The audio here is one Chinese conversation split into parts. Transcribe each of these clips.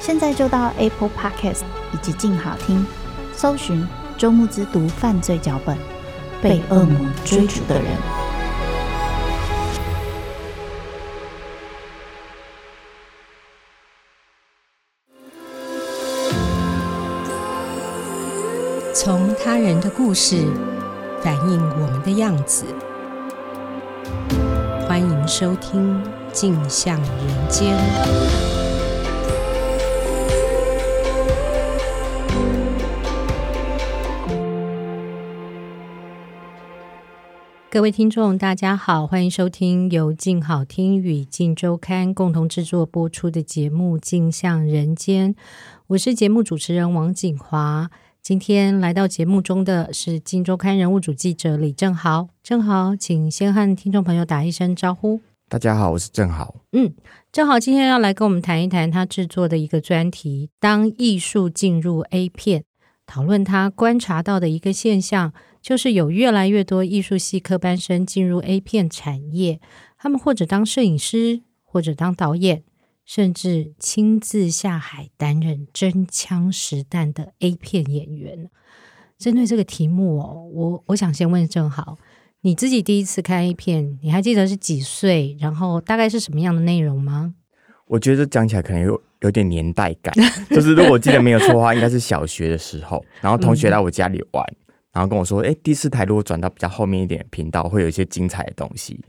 现在就到 Apple Podcast 以及静好听，搜寻周慕之读犯罪脚本，被恶魔追逐的人。从他人的故事反映我们的样子。欢迎收听《镜像人间》。各位听众，大家好，欢迎收听由静好听与静周刊共同制作播出的节目《镜像人间》，我是节目主持人王景华。今天来到节目中的是《镜周刊》人物主记者李正豪。正豪，请先和听众朋友打一声招呼。大家好，我是正豪。嗯，正豪今天要来跟我们谈一谈他制作的一个专题：当艺术进入 A 片，讨论他观察到的一个现象，就是有越来越多艺术系科班生进入 A 片产业，他们或者当摄影师，或者当导演。甚至亲自下海担任真枪实弹的 A 片演员。针对这个题目哦，我我想先问正豪，你自己第一次看 A 片，你还记得是几岁？然后大概是什么样的内容吗？我觉得讲起来可能有有点年代感，就是如果我记得没有错的话，应该是小学的时候，然后同学来我家里玩，然后跟我说：“哎，第四台如果转到比较后面一点的频道，会有一些精彩的东西。”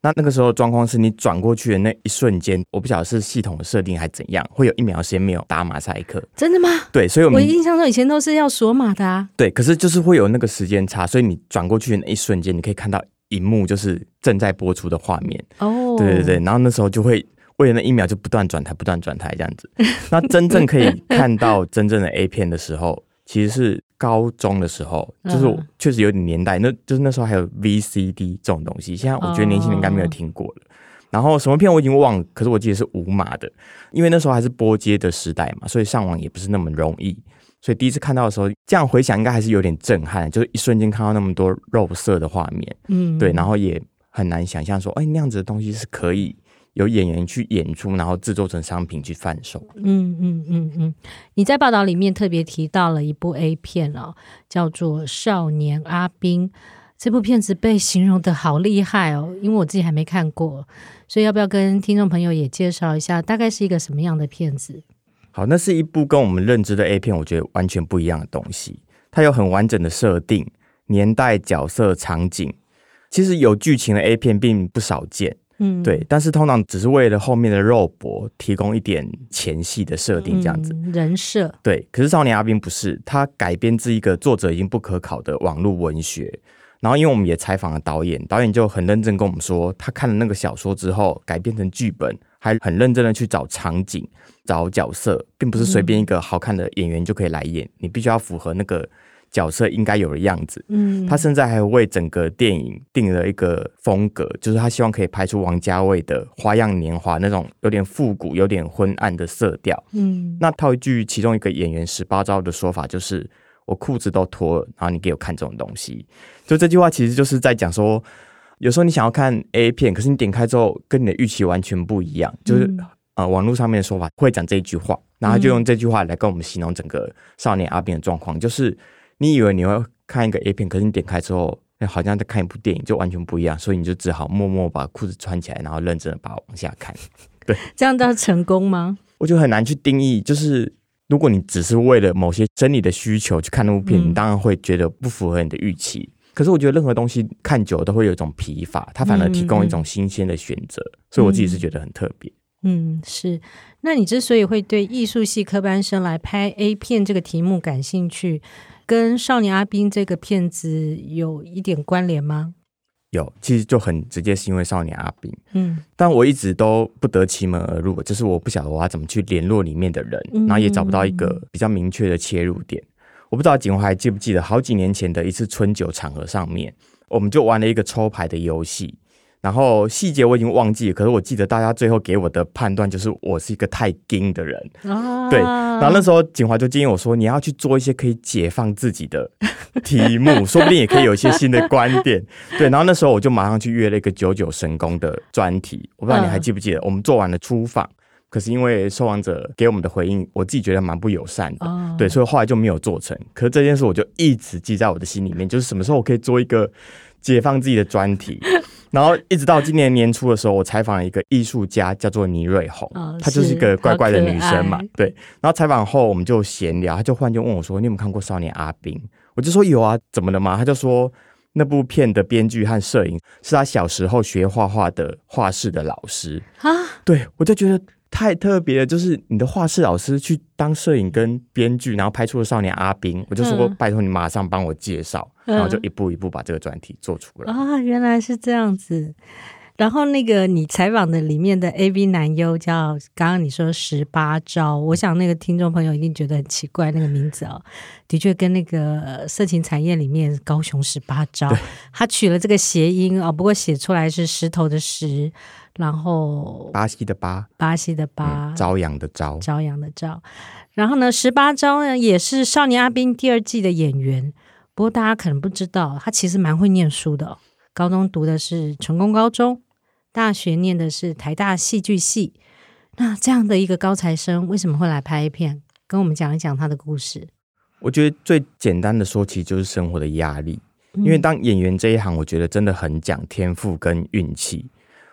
那那个时候状况是你转过去的那一瞬间，我不晓得是系统的设定还怎样，会有一秒时间没有打马赛克。真的吗？对，所以我们我印象中以前都是要锁码的啊。对，可是就是会有那个时间差，所以你转过去的那一瞬间，你可以看到荧幕就是正在播出的画面。哦，对对对，然后那时候就会为了那一秒就不断转台，不断转台这样子。那真正可以看到真正的 A 片的时候，其实是高中的时候，就是我确实有点年代，嗯、那就是那时候还有 VCD 这种东西。现在我觉得年轻人应该没有听过了。哦、然后什么片我已经忘了，可是我记得是五码的，因为那时候还是拨接的时代嘛，所以上网也不是那么容易。所以第一次看到的时候，这样回想应该还是有点震撼，就是一瞬间看到那么多肉色的画面，嗯，对，然后也很难想象说，哎，那样子的东西是可以。有演员去演出，然后制作成商品去贩售。嗯嗯嗯嗯，你在报道里面特别提到了一部 A 片哦，叫做《少年阿兵》。这部片子被形容的好厉害哦，因为我自己还没看过，所以要不要跟听众朋友也介绍一下，大概是一个什么样的片子？好，那是一部跟我们认知的 A 片，我觉得完全不一样的东西。它有很完整的设定、年代、角色、场景，其实有剧情的 A 片并不少见。嗯，对，但是通常只是为了后面的肉搏提供一点前戏的设定，这样子、嗯、人设。对，可是《少年阿兵》不是，他改编自一个作者已经不可考的网络文学。然后，因为我们也采访了导演，导演就很认真跟我们说，他看了那个小说之后改编成剧本，还很认真的去找场景、找角色，并不是随便一个好看的演员就可以来演，嗯、你必须要符合那个。角色应该有的样子，嗯，他现在还为整个电影定了一个风格，就是他希望可以拍出王家卫的《花样年华》那种有点复古、有点昏暗的色调，嗯。那套一句其中一个演员十八招的说法，就是我裤子都脱了，然后你给我看这种东西。就这句话其实就是在讲说，有时候你想要看 A 片，可是你点开之后跟你的预期完全不一样，就是、嗯、呃网络上面的说法会讲这一句话，然后就用这句话来跟我们形容整个少年阿斌的状况，就是。你以为你会看一个 A 片，可是你点开之后，好像在看一部电影，就完全不一样，所以你就只好默默把裤子穿起来，然后认真的把它往下看。对，这样叫成功吗？我觉得很难去定义，就是如果你只是为了某些生理的需求去看那部片，嗯、你当然会觉得不符合你的预期。可是我觉得任何东西看久了都会有一种疲乏，它反而提供一种新鲜的选择，嗯、所以我自己是觉得很特别。嗯，是。那你之所以会对艺术系科班生来拍 A 片这个题目感兴趣，跟《少年阿宾》这个片子有一点关联吗？有，其实就很直接，是因为少年阿宾。嗯，但我一直都不得其门而入，就是我不晓得我要怎么去联络里面的人，然后也找不到一个比较明确的切入点。嗯、我不知道景华还记不记得，好几年前的一次春酒场合上面，我们就玩了一个抽牌的游戏。然后细节我已经忘记了，可是我记得大家最后给我的判断就是我是一个太硬的人，啊、对。然后那时候景华就建议我说，你要去做一些可以解放自己的题目，说不定也可以有一些新的观点。对。然后那时候我就马上去约了一个九九神功的专题，我不知道你还记不记得，嗯、我们做完了出访，可是因为受访者给我们的回应，我自己觉得蛮不友善的，哦、对，所以后来就没有做成。可是这件事我就一直记在我的心里面，就是什么时候我可以做一个解放自己的专题。然后一直到今年年初的时候，我采访了一个艺术家，叫做倪瑞红，哦、她就是一个怪怪的女生嘛。对。然后采访后，我们就闲聊，她就忽然就问我说：“你有没有看过《少年阿兵》？”我就说：“有啊，怎么了嘛？”她就说：“那部片的编剧和摄影是她小时候学画画的画室的老师啊。”对，我就觉得。太特别了，就是你的画室老师去当摄影跟编剧，然后拍出了少年阿兵，我就说拜托你马上帮我介绍，嗯、然后就一步一步把这个专题做出来。啊，原来是这样子。然后那个你采访的里面的 AV 男优叫刚刚你说十八招，我想那个听众朋友一定觉得很奇怪，那个名字哦，的确跟那个色情产业里面高雄十八招，他取了这个谐音哦，不过写出来是石头的石。然后巴西的巴，巴西的巴，朝阳的朝，朝阳的朝。然后呢，十八招呢也是《少年阿宾》第二季的演员。不过大家可能不知道，他其实蛮会念书的。高中读的是成功高中，大学念的是台大戏剧系。那这样的一个高材生，为什么会来拍片？跟我们讲一讲他的故事。我觉得最简单的说，其实就是生活的压力。因为当演员这一行，我觉得真的很讲天赋跟运气。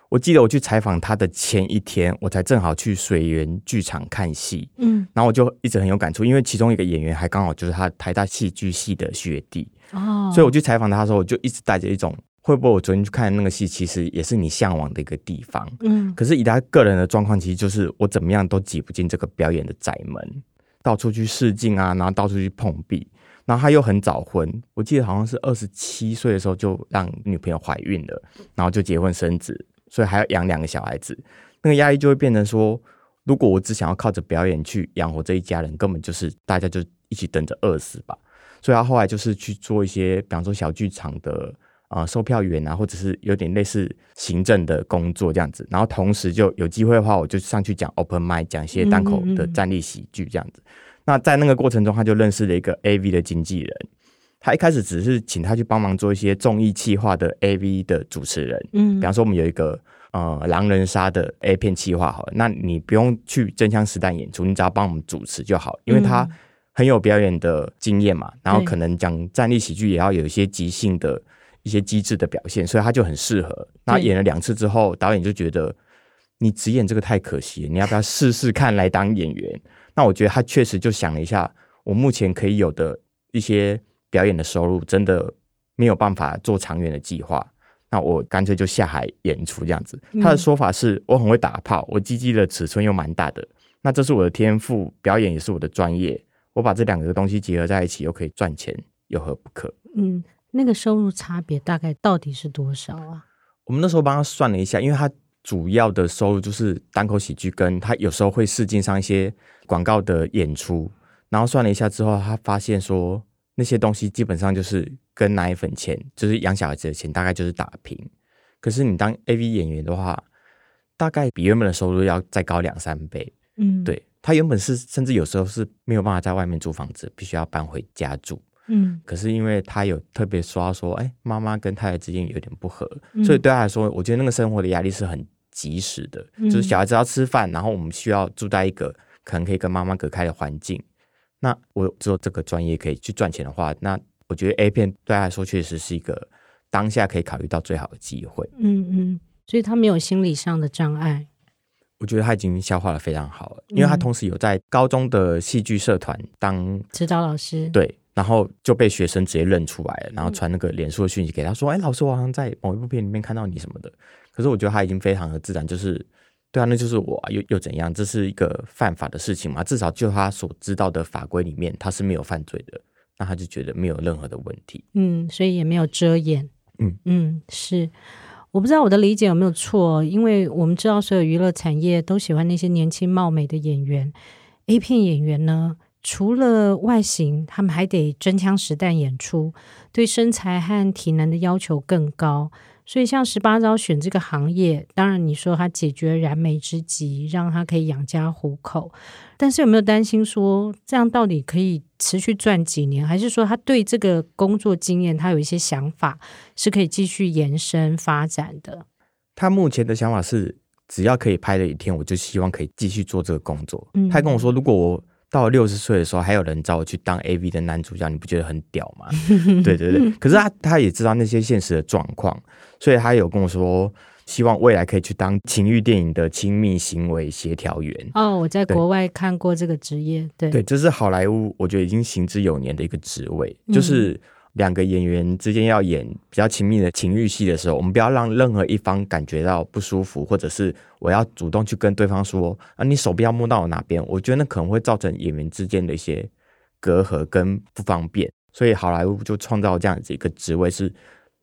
我记得我去采访他的前一天，我才正好去水源剧场看戏，嗯，然后我就一直很有感触，因为其中一个演员还刚好就是他台大戏剧系的学弟，哦，所以我去采访他的时候，我就一直带着一种会不会我昨天去看那个戏，其实也是你向往的一个地方，嗯，可是以他个人的状况，其实就是我怎么样都挤不进这个表演的窄门，到处去试镜啊，然后到处去碰壁，然后他又很早婚，我记得好像是二十七岁的时候就让女朋友怀孕了，然后就结婚生子。所以还要养两个小孩子，那个压力就会变成说，如果我只想要靠着表演去养活这一家人，根本就是大家就一起等着饿死吧。所以他后来就是去做一些，比方说小剧场的啊、呃、售票员啊，或者是有点类似行政的工作这样子。然后同时就有机会的话，我就上去讲 open mic，讲一些单口的站立喜剧这样子。嗯嗯嗯。那在那个过程中，他就认识了一个 AV 的经纪人。他一开始只是请他去帮忙做一些综艺企划的 AV 的主持人，嗯，比方说我们有一个呃狼人杀的 A 片企划，好了，那你不用去真枪实弹演出，你只要帮我们主持就好，因为他很有表演的经验嘛，然后可能讲站立喜剧也要有一些即兴的一些机智的表现，所以他就很适合。那演了两次之后，导演就觉得你只演这个太可惜，你要不要试试看来当演员？那我觉得他确实就想了一下，我目前可以有的一些。表演的收入真的没有办法做长远的计划，那我干脆就下海演出这样子。他的说法是我很会打炮，我鸡鸡的尺寸又蛮大的，那这是我的天赋，表演也是我的专业，我把这两个东西结合在一起，又可以赚钱，有何不可？嗯，那个收入差别大概到底是多少啊？我们那时候帮他算了一下，因为他主要的收入就是单口喜剧，跟他有时候会试镜上一些广告的演出，然后算了一下之后，他发现说。那些东西基本上就是跟奶粉钱，就是养小孩子的钱，大概就是打平。可是你当 AV 演员的话，大概比原本的收入要再高两三倍。嗯，对，他原本是甚至有时候是没有办法在外面租房子，必须要搬回家住。嗯，可是因为他有特别刷说，哎，妈妈跟太太之间有点不合，嗯、所以对他来说，我觉得那个生活的压力是很及时的，嗯、就是小孩子要吃饭，然后我们需要住在一个可能可以跟妈妈隔开的环境。那我只有这个专业可以去赚钱的话，那我觉得 A 片对他来说确实是一个当下可以考虑到最好的机会。嗯嗯，所以他没有心理上的障碍。我我觉得他已经消化的非常好了，因为他同时有在高中的戏剧社团当指导老师，对，然后就被学生直接认出来了，然后传那个脸书的讯息给他说：“哎、嗯，老师，我好像在某一部片里面看到你什么的。”可是我觉得他已经非常的自然，就是对啊，那就是我啊，又又怎样？这是一个犯法的事情嘛？至少就他所知道的法规里面，他是没有犯罪的，那他就觉得没有任何的问题。嗯，所以也没有遮掩。嗯嗯，是。我不知道我的理解有没有错，因为我们知道所有娱乐产业都喜欢那些年轻貌美的演员，A 片演员呢，除了外形，他们还得真枪实弹演出，对身材和体能的要求更高。所以，像十八招选这个行业，当然你说他解决燃眉之急，让他可以养家糊口，但是有没有担心说这样到底可以持续赚几年？还是说他对这个工作经验，他有一些想法是可以继续延伸发展的？他目前的想法是，只要可以拍的一天，我就希望可以继续做这个工作。嗯，他跟我说，如果我到了六十岁的时候，还有人找我去当 AV 的男主角，你不觉得很屌吗？对对对。可是他他也知道那些现实的状况，所以他有跟我说，希望未来可以去当情欲电影的亲密行为协调员。哦，我在国外看过这个职业，对对，这是好莱坞，我觉得已经行之有年的一个职位，就是。嗯两个演员之间要演比较亲密的情欲戏的时候，我们不要让任何一方感觉到不舒服，或者是我要主动去跟对方说啊，你手不要摸到我哪边，我觉得那可能会造成演员之间的一些隔阂跟不方便。所以好莱坞就创造这样子一个职位，是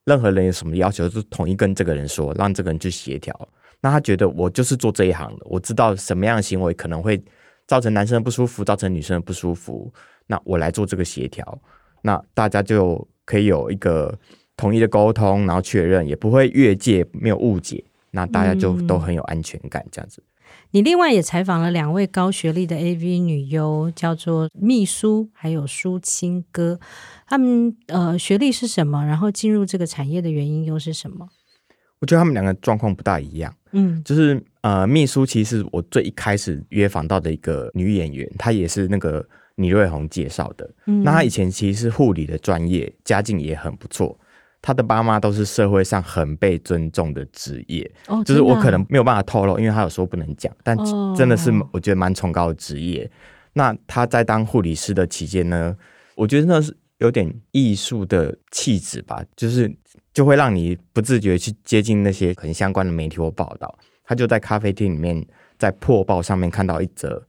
任何人有什么要求，就统一跟这个人说，让这个人去协调。那他觉得我就是做这一行的，我知道什么样的行为可能会造成男生的不舒服，造成女生的不舒服，那我来做这个协调。那大家就可以有一个统一的沟通，然后确认，也不会越界，没有误解，那大家就都很有安全感，这样子。嗯。你另外也采访了两位高学历的 AV 女优，叫做秘书还有舒青哥，他们呃学历是什么？然后进入这个产业的原因又是什么？我觉得他们两个状况不大一样，嗯，就是呃秘书其实我最一开始约访到的一个女演员，她也是那个。倪瑞红介绍的，嗯、那他以前其实是护理的专业，家境也很不错。他的爸妈都是社会上很被尊重的职业，哦、就是我可能没有办法透露，因为他有说不能讲，但真的是我觉得蛮崇高的职业。哦、那他在当护理师的期间呢，我觉得那是有点艺术的气质吧，就是就会让你不自觉去接近那些很相关的媒体或报道。他就在咖啡厅里面，在破报上面看到一则。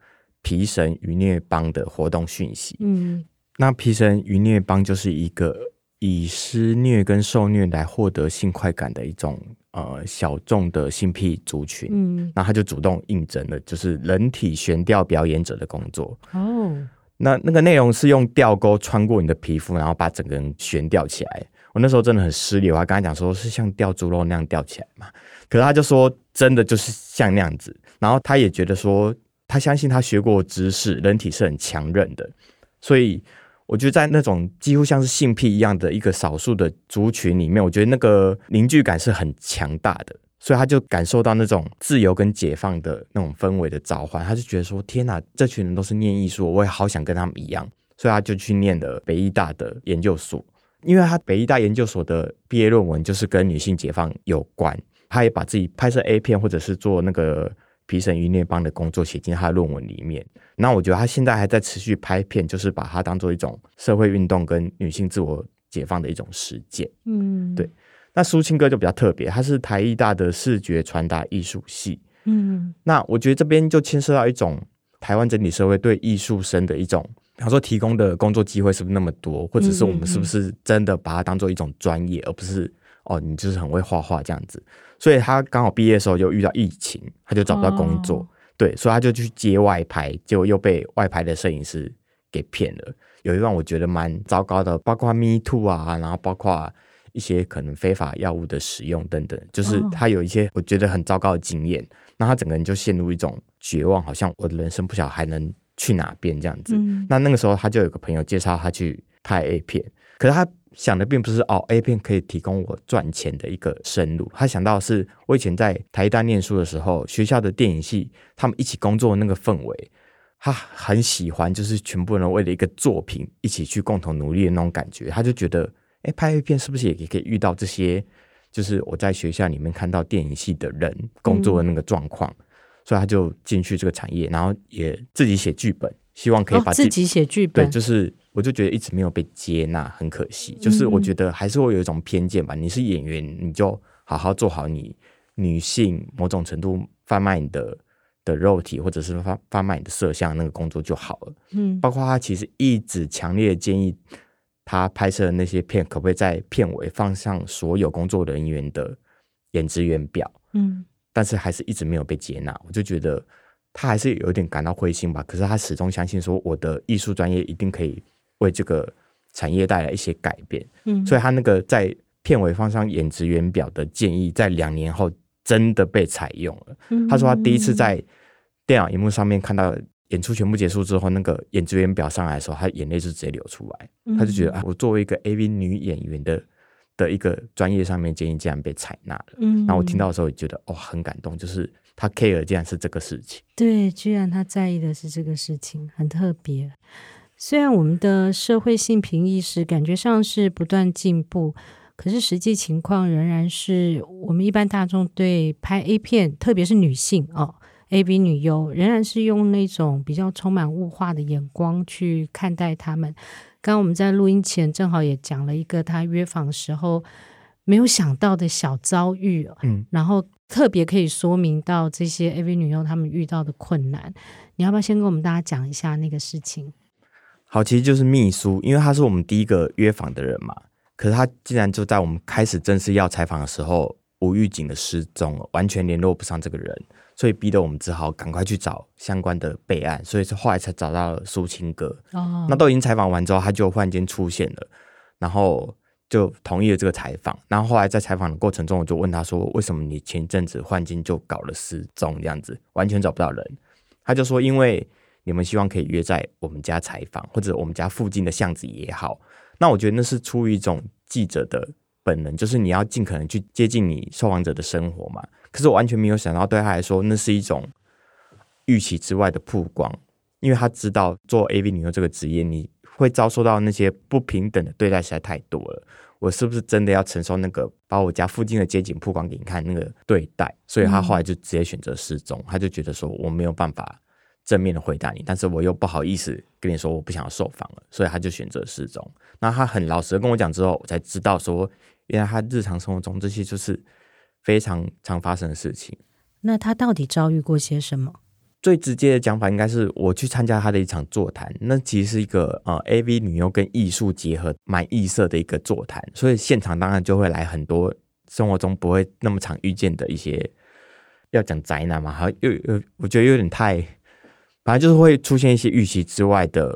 皮神愉虐帮的活动讯息，嗯，那皮神愉虐帮就是一个以施虐跟受虐来获得性快感的一种呃小众的性癖族群，嗯，那他就主动应征了，就是人体悬吊表演者的工作哦。那那个内容是用吊钩穿过你的皮肤，然后把整个人悬吊起来。我那时候真的很失礼，我还跟他讲说是像吊猪肉那样吊起来嘛，可是他就说真的就是像那样子，然后他也觉得说。他相信他学过知识，人体是很强韧的，所以我觉得在那种几乎像是性癖一样的一个少数的族群里面，我觉得那个凝聚感是很强大的，所以他就感受到那种自由跟解放的那种氛围的召唤，他就觉得说：天哪，这群人都是念艺术，我也好想跟他们一样，所以他就去念了北艺大的研究所，因为他北艺大研究所的毕业论文就是跟女性解放有关，他也把自己拍摄 A 片或者是做那个。皮神愉虐帮的工作写进他的论文里面，那我觉得他现在还在持续拍片，就是把它当做一种社会运动跟女性自我解放的一种实践。嗯，对。那苏青哥就比较特别，他是台艺大的视觉传达艺术系。嗯，那我觉得这边就牵涉到一种台湾整体社会对艺术生的一种，比方说提供的工作机会是不是那么多，或者是我们是不是真的把它当做一种专业，而不是哦，你就是很会画画这样子。所以他刚好毕业的时候就遇到疫情，他就找不到工作，哦、对，所以他就去接外拍，结果又被外拍的摄影师给骗了。有一段我觉得蛮糟糕的，包括 Me Too 啊，然后包括一些可能非法药物的使用等等，就是他有一些我觉得很糟糕的经验，那、哦、他整个人就陷入一种绝望，好像我的人生不晓得还能去哪边这样子。嗯、那那个时候他就有个朋友介绍他去拍 A 片，可是他。想的并不是哦，A 片可以提供我赚钱的一个生路。他想到的是，我以前在台大念书的时候，学校的电影系他们一起工作的那个氛围，他很喜欢，就是全部人为了一个作品一起去共同努力的那种感觉。他就觉得，哎，拍 A 片是不是也可以遇到这些？就是我在学校里面看到电影系的人工作的那个状况。嗯、所以他就进去这个产业，然后也自己写剧本，希望可以把自己，哦、自己写剧本。对，就是我就觉得一直没有被接纳，很可惜。就是我觉得还是会有一种偏见吧。嗯、你是演员，你就好好做好你女性某种程度贩卖你的的肉体，或者是贩贩卖你的色相那个工作就好了。嗯，包括他其实一直强烈建议。他拍摄的那些片，可不可以在片尾放上所有工作人员的演职员表？嗯，但是还是一直没有被接纳。我就觉得他还是有点感到灰心吧。可是他始终相信说，我的艺术专业一定可以为这个产业带来一些改变。嗯，所以他那个在片尾放上演职员表的建议，在两年后真的被采用了。嗯，他说他第一次在电脑荧幕上面看到。演出全部结束之后，那个演职员表上来的时候，他眼泪就直接流出来。嗯、他就觉得啊，我作为一个 AV 女演员的的一个专业上面建议，竟然被采纳了。嗯，那我听到的时候也觉得哦，很感动，就是他 care 竟然是这个事情。对，居然他在意的是这个事情，很特别。虽然我们的社会性平意识感觉上是不断进步，可是实际情况仍然是我们一般大众对拍 A 片，特别是女性哦。，A B 女优仍然是用那种比较充满物化的眼光去看待他们。刚刚我们在录音前正好也讲了一个他约访时候没有想到的小遭遇，嗯，然后特别可以说明到这些 AV 女优她们遇到的困难。你要不要先跟我们大家讲一下那个事情？好，其实就是秘书，因为他是我们第一个约访的人嘛。可是他竟然就在我们开始正式要采访的时候，无预警的失踪了，完全联络不上这个人。所以逼得我们只好赶快去找相关的备案，所以是后来才找到了苏青哥。哦，那都已经采访完之后，他就忽然间出现了，然后就同意了这个采访。然后后来在采访的过程中，我就问他说：“为什么你前阵子忽然间就搞了失踪这样子，完全找不到人？”他就说：“因为你们希望可以约在我们家采访，或者我们家附近的巷子也好。”那我觉得那是出于一种记者的本能，就是你要尽可能去接近你受访者的生活嘛。可是我完全没有想到，对他来说，那是一种预期之外的曝光，因为他知道做 AV 女优这个职业，你会遭受到那些不平等的对待实在太多了。我是不是真的要承受那个把我家附近的街景曝光给你看那个对待？所以他后来就直接选择失踪。他就觉得说，我没有办法正面的回答你，但是我又不好意思跟你说我不想要受访了，所以他就选择失踪。那他很老实的跟我讲之后，我才知道说，原来他日常生活中这些就是。非常常发生的事情。那他到底遭遇过些什么？最直接的讲法应该是我去参加他的一场座谈，那其实是一个呃 AV 女优跟艺术结合蛮异色的一个座谈，所以现场当然就会来很多生活中不会那么常遇见的一些，要讲宅男嘛，好像又又我觉得有点太，反正就是会出现一些预期之外的，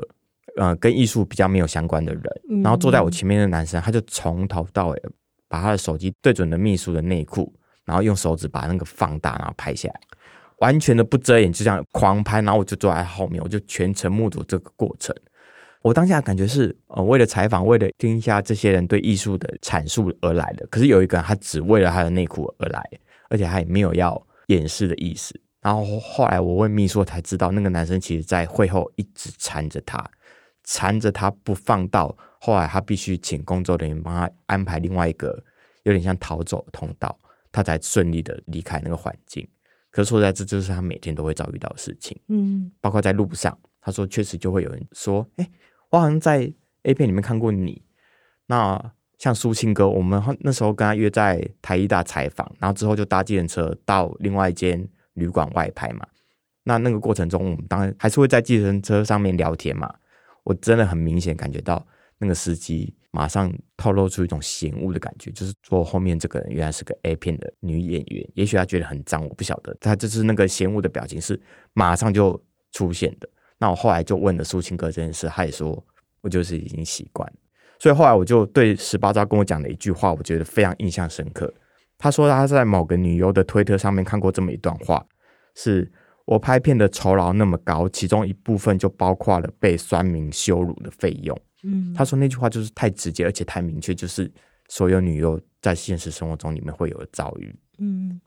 呃，跟艺术比较没有相关的人，嗯、然后坐在我前面的男生，他就从头到尾把他的手机对准了秘书的内裤。然后用手指把那个放大，然后拍下来，完全的不遮掩，就这样狂拍。然后我就坐在后面，我就全程目睹这个过程。我当下感觉是，呃，为了采访，为了听一下这些人对艺术的阐述而来的。可是有一个人，他只为了他的内裤而来，而且他也没有要掩饰的意思。然后后来我问秘书才知道，那个男生其实在会后一直缠着他，缠着他不放到。后来他必须请工作人员帮他安排另外一个有点像逃走的通道。他才顺利的离开那个环境，可是说在，这就是他每天都会遭遇到的事情。嗯，包括在路上，他说确实就会有人说：“哎、欸，我好像在 A 片里面看过你。”那像苏青哥，我们那时候跟他约在台艺大采访，然后之后就搭计程车到另外一间旅馆外拍嘛。那那个过程中，我们当然还是会在计程车上面聊天嘛。我真的很明显感觉到那个司机。马上透露出一种嫌恶的感觉，就是坐后面这个人原来是个 A 片的女演员，也许他觉得很脏，我不晓得。他就是那个嫌恶的表情是马上就出现的。那我后来就问了苏青哥这件事，他也说我就是已经习惯了。所以后来我就对十八招跟我讲的一句话，我觉得非常印象深刻。他说他在某个女优的推特上面看过这么一段话，是我拍片的酬劳那么高，其中一部分就包括了被酸民羞辱的费用。嗯，他说那句话就是太直接，而且太明确，就是所有女优在现实生活中里面会有的遭遇。嗯，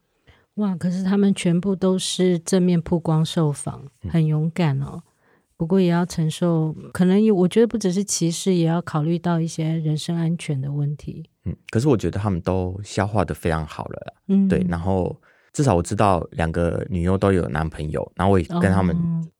哇，可是他们全部都是正面曝光受访，很勇敢哦。嗯、不过也要承受，可能有我觉得不只是歧视，也要考虑到一些人身安全的问题。嗯，可是我觉得他们都消化的非常好了。嗯，对，然后至少我知道两个女优都有男朋友，然后我也跟他们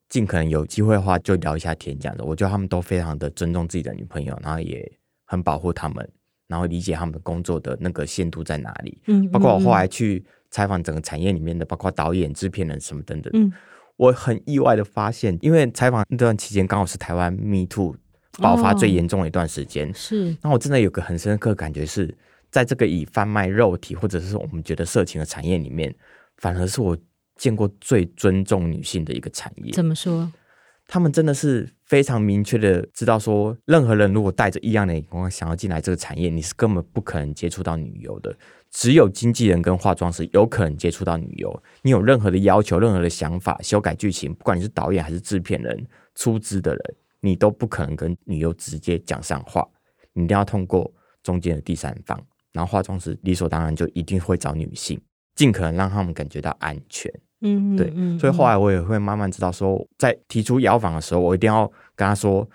尽可能有机会的话就聊一下天这样子。我觉得他们都非常的尊重自己的女朋友，然后也很保护他们，然后理解他们工作的那个限度在哪里。嗯，包括我后来去采访整个产业里面的，包括导演、制片人什么等等。嗯，我很意外的发现，因为采访那段期间刚好是台湾 Me Too 爆发最严重的一段时间。是，那我真的有个很深刻的感觉是。在这个以贩卖肉体或者是我们觉得色情的产业里面，反而是我见过最尊重女性的一个产业。怎么说？他们真的是非常明确的知道说，任何人如果带着异样的眼光想要进来这个产业，你是根本不可能接触到女优的。只有经纪人跟化妆师有可能接触到女优。你有任何的要求、任何的想法、修改剧情，不管你是导演还是制片人、出资的人，你都不可能跟女优直接讲上话。你一定要通过中间的第三方。然后化妆师理所当然就一定会找女性，尽可能让他们感觉到安全。嗯，对。所以后来我也会慢慢知道说，在提出邀访的时候，我一定要跟他说，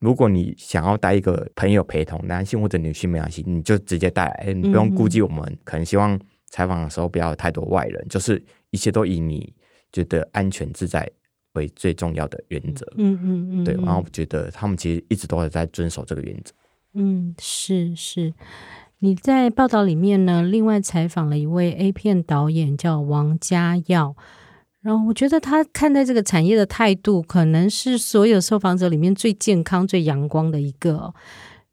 如果你想要带一个朋友陪同，男性或者女性没关系，你就直接带来，你不用顾忌我们。可能希望采访的时候不要有太多外人，就是一切都以你觉得安全自在为最重要的原则。嗯嗯嗯。对，然后我觉得他们其实一直都是在遵守这个原则。嗯，是是。你在报道里面呢，另外采访了一位 A 片导演，叫王家耀。然后我觉得他看待这个产业的态度，可能是所有受访者里面最健康、最阳光的一个。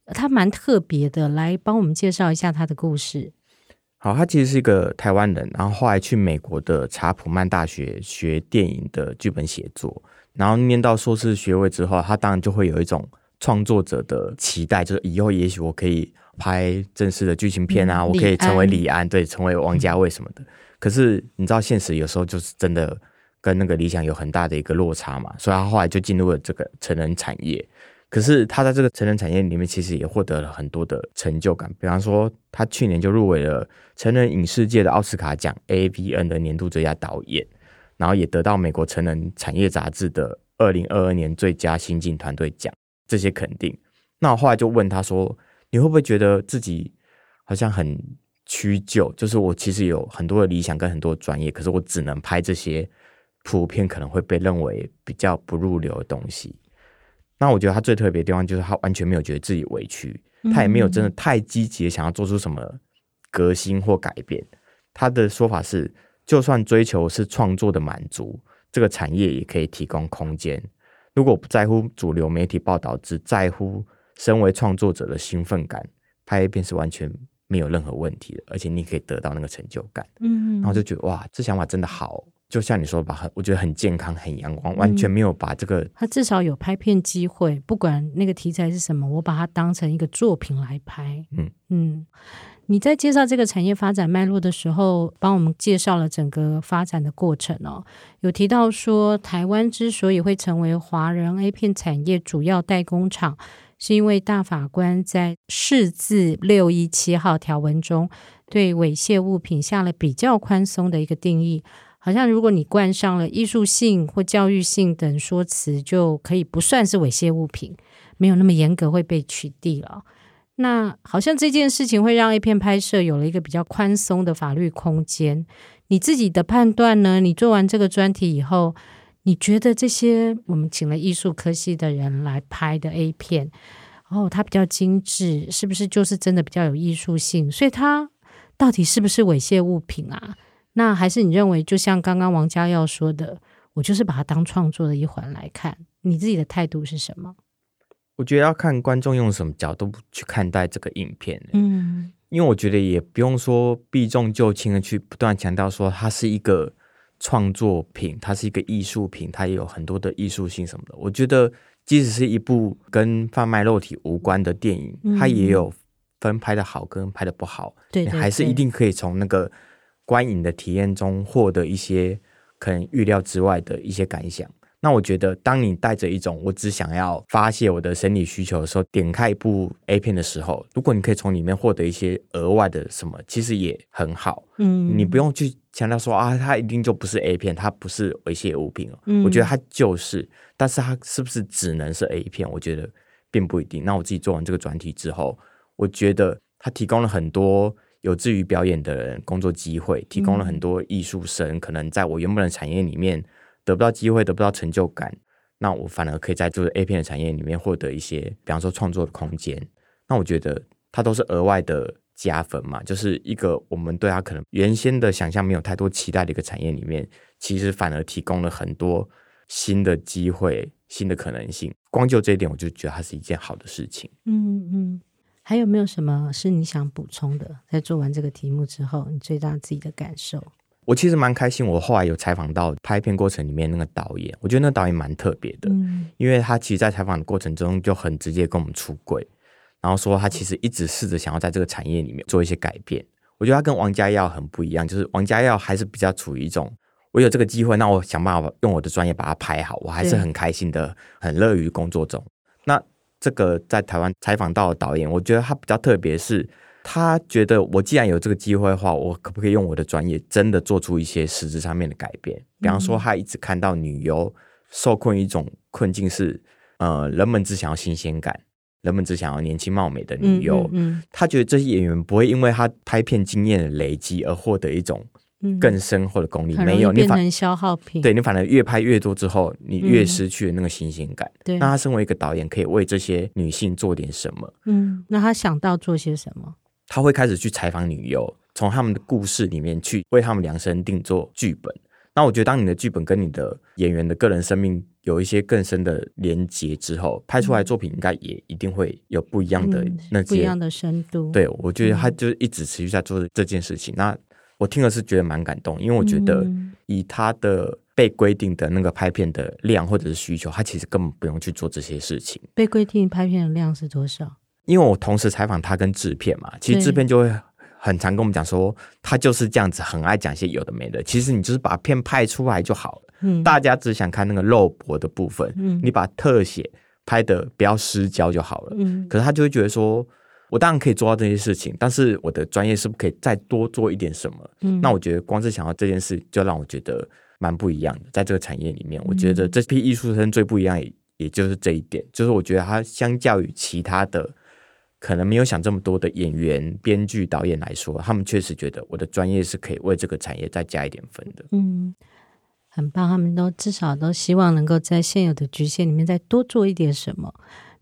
他蛮特别的，来帮我们介绍一下他的故事。好，他其实是一个台湾人，然后后来去美国的查普曼大学学电影的剧本写作，然后念到硕士学位之后，他当然就会有一种创作者的期待，就是以后也许我可以。拍正式的剧情片啊，我可以成为李安，对，成为王家卫什么的。可是你知道，现实有时候就是真的跟那个理想有很大的一个落差嘛，所以他后来就进入了这个成人产业。可是他在这个成人产业里面，其实也获得了很多的成就感。比方说，他去年就入围了成人影视界的奥斯卡奖 AVN 的年度最佳导演，然后也得到美国成人产业杂志的二零二二年最佳新晋团队奖这些肯定。那我后来就问他说。你会不会觉得自己好像很屈就？就是我其实有很多的理想跟很多专业，可是我只能拍这些普遍可能会被认为比较不入流的东西。那我觉得他最特别的地方就是他完全没有觉得自己委屈，他也没有真的太积极的想要做出什么革新或改变。他的说法是，就算追求是创作的满足，这个产业也可以提供空间。如果不在乎主流媒体报道，只在乎。身为创作者的兴奋感，拍一遍是完全没有任何问题的，而且你可以得到那个成就感。嗯，然后就觉得哇，这想法真的好，就像你说吧，很我觉得很健康、很阳光，完全没有把这个、嗯。他至少有拍片机会，不管那个题材是什么，我把它当成一个作品来拍。嗯嗯，你在介绍这个产业发展脉络的时候，帮我们介绍了整个发展的过程哦。有提到说，台湾之所以会成为华人 A 片产业主要代工厂。是因为大法官在释字六一七号条文中，对猥亵物品下了比较宽松的一个定义，好像如果你冠上了艺术性或教育性等说辞，就可以不算是猥亵物品，没有那么严格会被取缔了。那好像这件事情会让 A 片拍摄有了一个比较宽松的法律空间。你自己的判断呢？你做完这个专题以后。你觉得这些我们请了艺术科系的人来拍的 A 片，哦，它比较精致，是不是就是真的比较有艺术性？所以它到底是不是猥亵物品啊？那还是你认为就像刚刚王家耀说的，我就是把它当创作的一环来看？你自己的态度是什么？我觉得要看观众用什么角度去看待这个影片。嗯，因为我觉得也不用说避重就轻的去不断强调说它是一个。创作品，它是一个艺术品，它也有很多的艺术性什么的。我觉得，即使是一部跟贩卖肉体无关的电影，嗯、它也有分拍的好跟拍的不好。对，对，对，你还是一定可以从那个观影的体验中获得一些可能预料之外的一些感想。那我觉得，当你带着一种我只想要发泄我的生理需求的时候，点开一部 A 片的时候，如果你可以从里面获得一些额外的什么，其实也很好。嗯，你不用去强调说啊，它一定就不是 A 片，它不是猥亵物品。嗯，我觉得它就是，但是它是不是只能是 A 片？我觉得并不一定。那我自己做完这个专题之后，我觉得它提供了很多有志于表演的人工作机会，提供了很多艺术生可能在我原本的产业里面得不到机会，得不到成就感。那我反而可以在就是 A 片的产业里面获得一些，比方说创作的空间。那我觉得它都是额外的加分嘛，就是一个我们对它可能原先的想象没有太多期待的一个产业里面，其实反而提供了很多新的机会、新的可能性。光就这一点，我就觉得它是一件好的事情。嗯嗯，还有没有什么是你想补充的？在做完这个题目之后，你最大自己的感受？我其实蛮开心，我后来有采访到拍片过程里面那个导演，我觉得那个导演蛮特别的，嗯，因为他其实，在采访的过程中就很直接跟我们出柜，然后说他其实一直试着想要在这个产业里面做一些改变。我觉得他跟王家耀很不一样，就是王家耀还是比较处于一种，我有这个机会，那我想办法用我的专业把它拍好，我还是很开心的，很乐于工作中。那这个在台湾采访到的导演，我觉得他比较特别是。他觉得，我既然有这个机会的话，我可不可以用我的专业，真的做出一些实质上面的改变？比方说，他一直看到女优受困于一种困境是，呃，人们只想要新鲜感，人们只想要年轻貌美的女优。嗯嗯嗯。他觉得这些演员不会因为他拍片经验的累积而获得一种更深厚的功力，没有，你反而消耗品。对，你反而越拍越多之后，你越失去了那个新鲜感。对，那他身为一个导演，可以为这些女性做点什么？嗯，那他想到做些什么？他会开始去采访女优，从他们的故事里面去为他们量身定做剧本。那我觉得，当你的剧本跟你的演员的个人生命有一些更深的连接之后，拍出来作品应该也一定会有不一样的那些、嗯、不一样的深度。对，我觉得他就是一直持续在做这件事情。嗯、那我听了是觉得蛮感动，因为我觉得以他的被规定的那个拍片的量或者是需求，他其实根本不用去做这些事情。被规定拍片的量是多少？因为我同时采访他跟制片嘛，其实制片就会很常跟我们讲说，他就是这样子，很爱讲一些有的没的。其实你就是把片拍出来就好了，嗯，大家只想看那个肉搏的部分，嗯，你把特写拍的不要失焦就好了，嗯。可是他就会觉得说，我当然可以做到这些事情，但是我的专业是不是可以再多做一点什么？嗯，那我觉得光是想到这件事，就让我觉得蛮不一样的。在这个产业里面，我觉得这批艺术生最不一样，也也就是这一点，就是我觉得他相较于其他的。可能没有想这么多的演员、编剧、导演来说，他们确实觉得我的专业是可以为这个产业再加一点分的。嗯，很棒，他们都至少都希望能够在现有的局限里面再多做一点什么。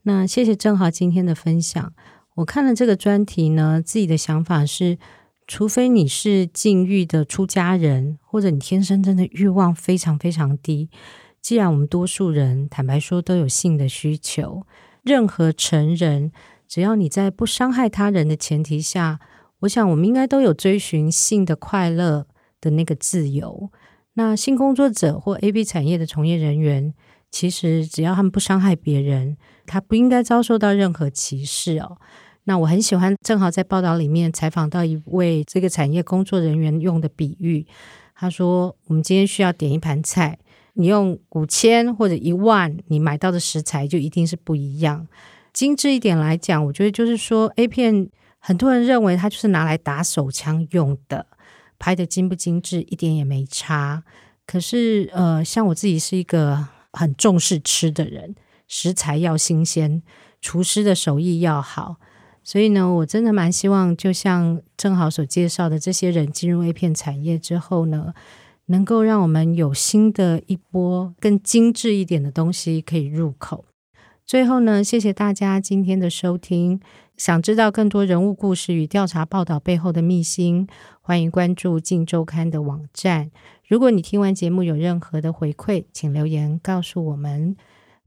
那谢谢正豪今天的分享。我看了这个专题呢，自己的想法是，除非你是禁欲的出家人，或者你天生真的欲望非常非常低，既然我们多数人坦白说都有性的需求，任何成人。只要你在不伤害他人的前提下，我想我们应该都有追寻性的快乐的那个自由。那性工作者或 A B 产业的从业人员，其实只要他们不伤害别人，他不应该遭受到任何歧视哦。那我很喜欢，正好在报道里面采访到一位这个产业工作人员用的比喻，他说：“我们今天需要点一盘菜，你用五千或者一万，你买到的食材就一定是不一样。”精致一点来讲，我觉得就是说，A 片很多人认为它就是拿来打手枪用的，拍的精不精致一点也没差。可是，呃，像我自己是一个很重视吃的人，食材要新鲜，厨师的手艺要好，所以呢，我真的蛮希望，就像正好所介绍的，这些人进入 A 片产业之后呢，能够让我们有新的一波更精致一点的东西可以入口。最后呢，谢谢大家今天的收听。想知道更多人物故事与调查报道背后的秘辛，欢迎关注《镜周刊》的网站。如果你听完节目有任何的回馈，请留言告诉我们，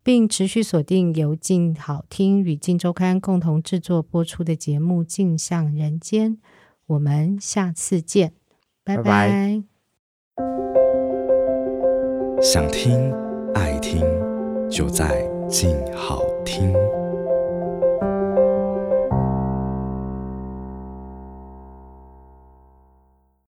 并持续锁定由静好听与《静周刊》共同制作播出的节目《镜像人间》。我们下次见，拜拜。拜拜。想听爱听，就在。静好听。